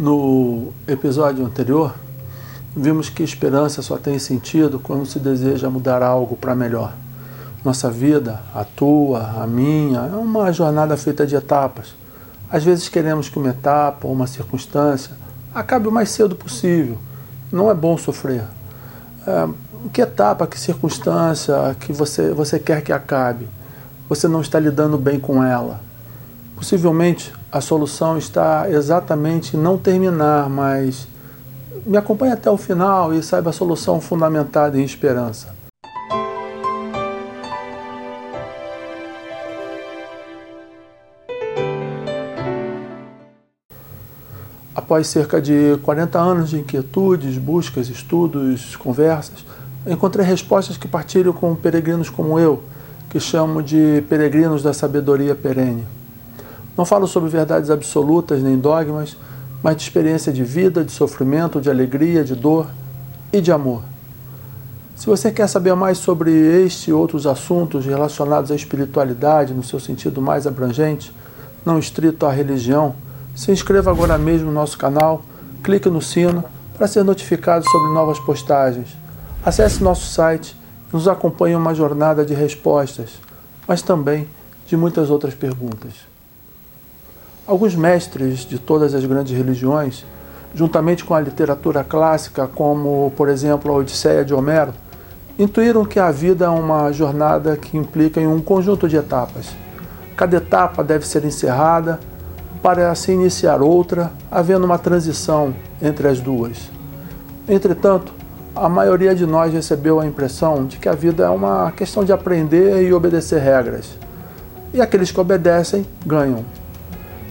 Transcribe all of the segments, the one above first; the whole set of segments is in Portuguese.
No episódio anterior, vimos que esperança só tem sentido quando se deseja mudar algo para melhor. Nossa vida, a tua, a minha, é uma jornada feita de etapas. Às vezes queremos que uma etapa ou uma circunstância acabe o mais cedo possível. Não é bom sofrer. É, que etapa, que circunstância que você, você quer que acabe? Você não está lidando bem com ela. Possivelmente a solução está exatamente não terminar, mas me acompanhe até o final e saiba a solução fundamentada em esperança. Após cerca de 40 anos de inquietudes, buscas, estudos, conversas, encontrei respostas que partilho com peregrinos como eu, que chamo de peregrinos da sabedoria perene. Não falo sobre verdades absolutas nem dogmas, mas de experiência de vida, de sofrimento, de alegria, de dor e de amor. Se você quer saber mais sobre este e outros assuntos relacionados à espiritualidade no seu sentido mais abrangente, não estrito à religião, se inscreva agora mesmo no nosso canal, clique no sino para ser notificado sobre novas postagens. Acesse nosso site e nos acompanhe uma jornada de respostas, mas também de muitas outras perguntas. Alguns mestres de todas as grandes religiões, juntamente com a literatura clássica, como, por exemplo, a Odisseia de Homero, intuíram que a vida é uma jornada que implica em um conjunto de etapas. Cada etapa deve ser encerrada para se iniciar outra, havendo uma transição entre as duas. Entretanto, a maioria de nós recebeu a impressão de que a vida é uma questão de aprender e obedecer regras. E aqueles que obedecem ganham.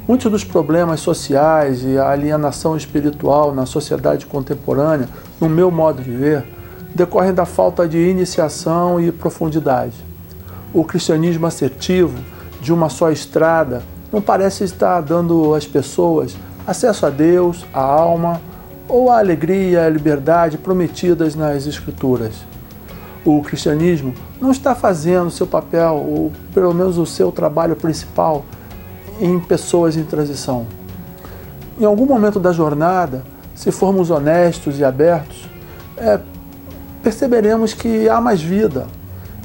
Muitos dos problemas sociais e a alienação espiritual na sociedade contemporânea, no meu modo de ver, decorrem da falta de iniciação e profundidade. O cristianismo assertivo, de uma só estrada, não parece estar dando às pessoas acesso a Deus, a alma ou a alegria e a liberdade prometidas nas Escrituras. O cristianismo não está fazendo seu papel, ou pelo menos o seu trabalho principal, em pessoas em transição. Em algum momento da jornada, se formos honestos e abertos, é, perceberemos que há mais vida.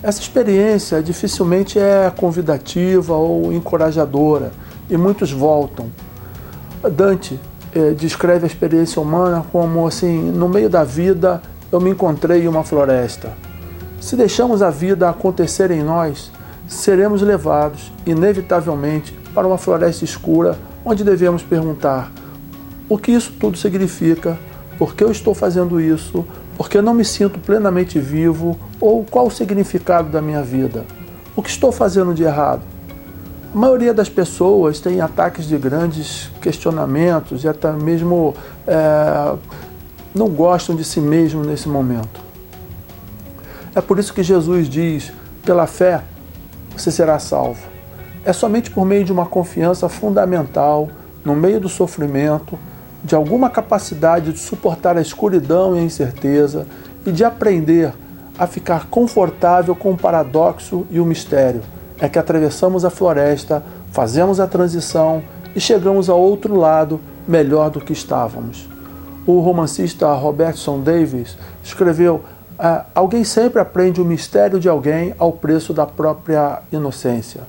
Essa experiência dificilmente é convidativa ou encorajadora e muitos voltam. Dante é, descreve a experiência humana como assim: no meio da vida eu me encontrei em uma floresta. Se deixamos a vida acontecer em nós, seremos levados, inevitavelmente, para uma floresta escura, onde devemos perguntar: o que isso tudo significa? Por que eu estou fazendo isso? Por que eu não me sinto plenamente vivo? Ou qual o significado da minha vida? O que estou fazendo de errado? A maioria das pessoas tem ataques de grandes questionamentos e até mesmo é, não gostam de si mesmo nesse momento. É por isso que Jesus diz: pela fé você será salvo. É somente por meio de uma confiança fundamental, no meio do sofrimento, de alguma capacidade de suportar a escuridão e a incerteza e de aprender a ficar confortável com o paradoxo e o mistério, é que atravessamos a floresta, fazemos a transição e chegamos ao outro lado melhor do que estávamos. O romancista Robertson Davis escreveu: ah, Alguém sempre aprende o mistério de alguém ao preço da própria inocência.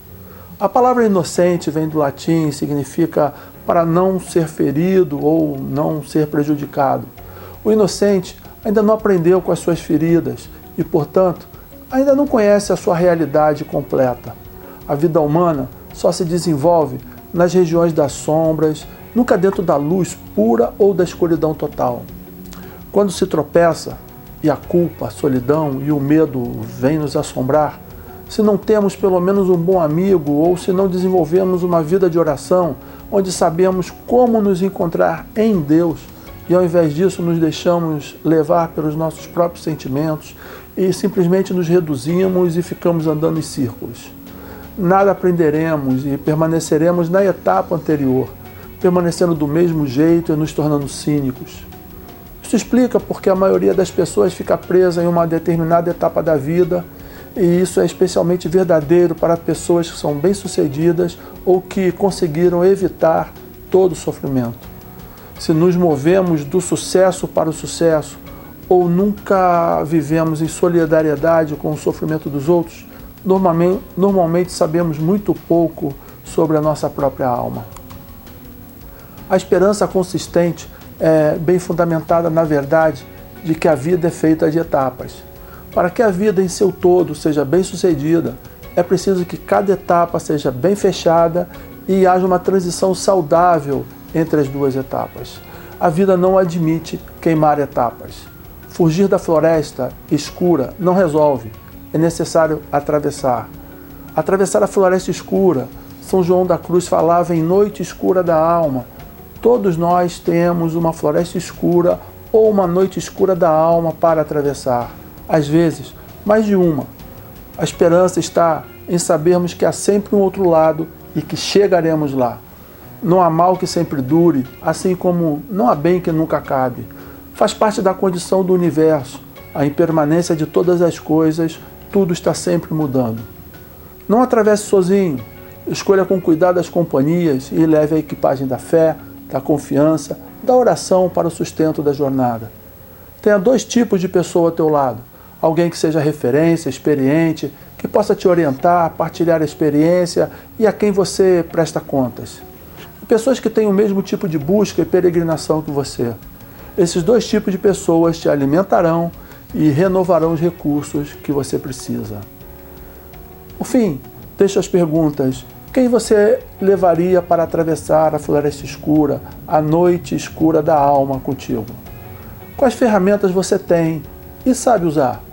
A palavra inocente vem do latim e significa para não ser ferido ou não ser prejudicado. O inocente ainda não aprendeu com as suas feridas e, portanto, ainda não conhece a sua realidade completa. A vida humana só se desenvolve nas regiões das sombras, nunca dentro da luz pura ou da escuridão total. Quando se tropeça e a culpa, a solidão e o medo vêm nos assombrar, se não temos pelo menos um bom amigo ou se não desenvolvemos uma vida de oração onde sabemos como nos encontrar em Deus e ao invés disso nos deixamos levar pelos nossos próprios sentimentos e simplesmente nos reduzimos e ficamos andando em círculos. Nada aprenderemos e permaneceremos na etapa anterior, permanecendo do mesmo jeito e nos tornando cínicos. Isso explica porque a maioria das pessoas fica presa em uma determinada etapa da vida e isso é especialmente verdadeiro para pessoas que são bem-sucedidas ou que conseguiram evitar todo o sofrimento. se nos movemos do sucesso para o sucesso ou nunca vivemos em solidariedade com o sofrimento dos outros, normalmente, normalmente sabemos muito pouco sobre a nossa própria alma. A esperança consistente é bem fundamentada na verdade de que a vida é feita de etapas. Para que a vida em seu todo seja bem sucedida, é preciso que cada etapa seja bem fechada e haja uma transição saudável entre as duas etapas. A vida não admite queimar etapas. Fugir da floresta escura não resolve, é necessário atravessar. Atravessar a floresta escura, São João da Cruz falava em noite escura da alma. Todos nós temos uma floresta escura ou uma noite escura da alma para atravessar. Às vezes, mais de uma. A esperança está em sabermos que há sempre um outro lado e que chegaremos lá. Não há mal que sempre dure, assim como não há bem que nunca acabe. Faz parte da condição do universo, a impermanência de todas as coisas, tudo está sempre mudando. Não atravesse sozinho, escolha com cuidado as companhias e leve a equipagem da fé, da confiança, da oração para o sustento da jornada. Tenha dois tipos de pessoa ao teu lado: alguém que seja referência, experiente, que possa te orientar, partilhar a experiência e a quem você presta contas. Pessoas que têm o mesmo tipo de busca e peregrinação que você. Esses dois tipos de pessoas te alimentarão e renovarão os recursos que você precisa. Por fim, deixo as perguntas. Quem você levaria para atravessar a floresta escura, a noite escura da alma contigo? Quais ferramentas você tem e sabe usar?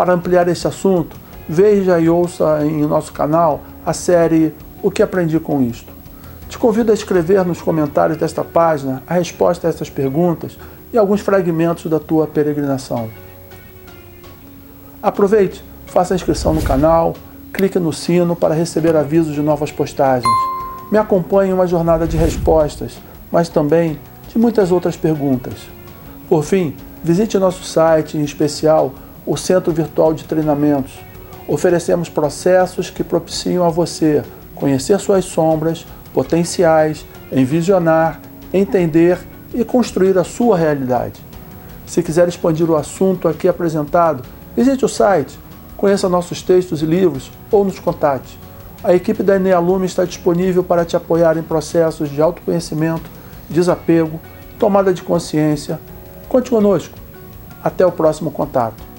Para ampliar esse assunto, veja e ouça em nosso canal a série O que aprendi com isto. Te convido a escrever nos comentários desta página a resposta a essas perguntas e alguns fragmentos da tua peregrinação. Aproveite, faça a inscrição no canal, clique no sino para receber avisos de novas postagens. Me acompanhe em uma jornada de respostas, mas também de muitas outras perguntas. Por fim, visite nosso site, em especial o Centro Virtual de Treinamentos Oferecemos processos que propiciam a você conhecer suas sombras, potenciais, envisionar, entender e construir a sua realidade. Se quiser expandir o assunto aqui apresentado, visite o site, conheça nossos textos e livros ou nos contate. A equipe da Enealume está disponível para te apoiar em processos de autoconhecimento, desapego, tomada de consciência. Conte conosco. Até o próximo contato.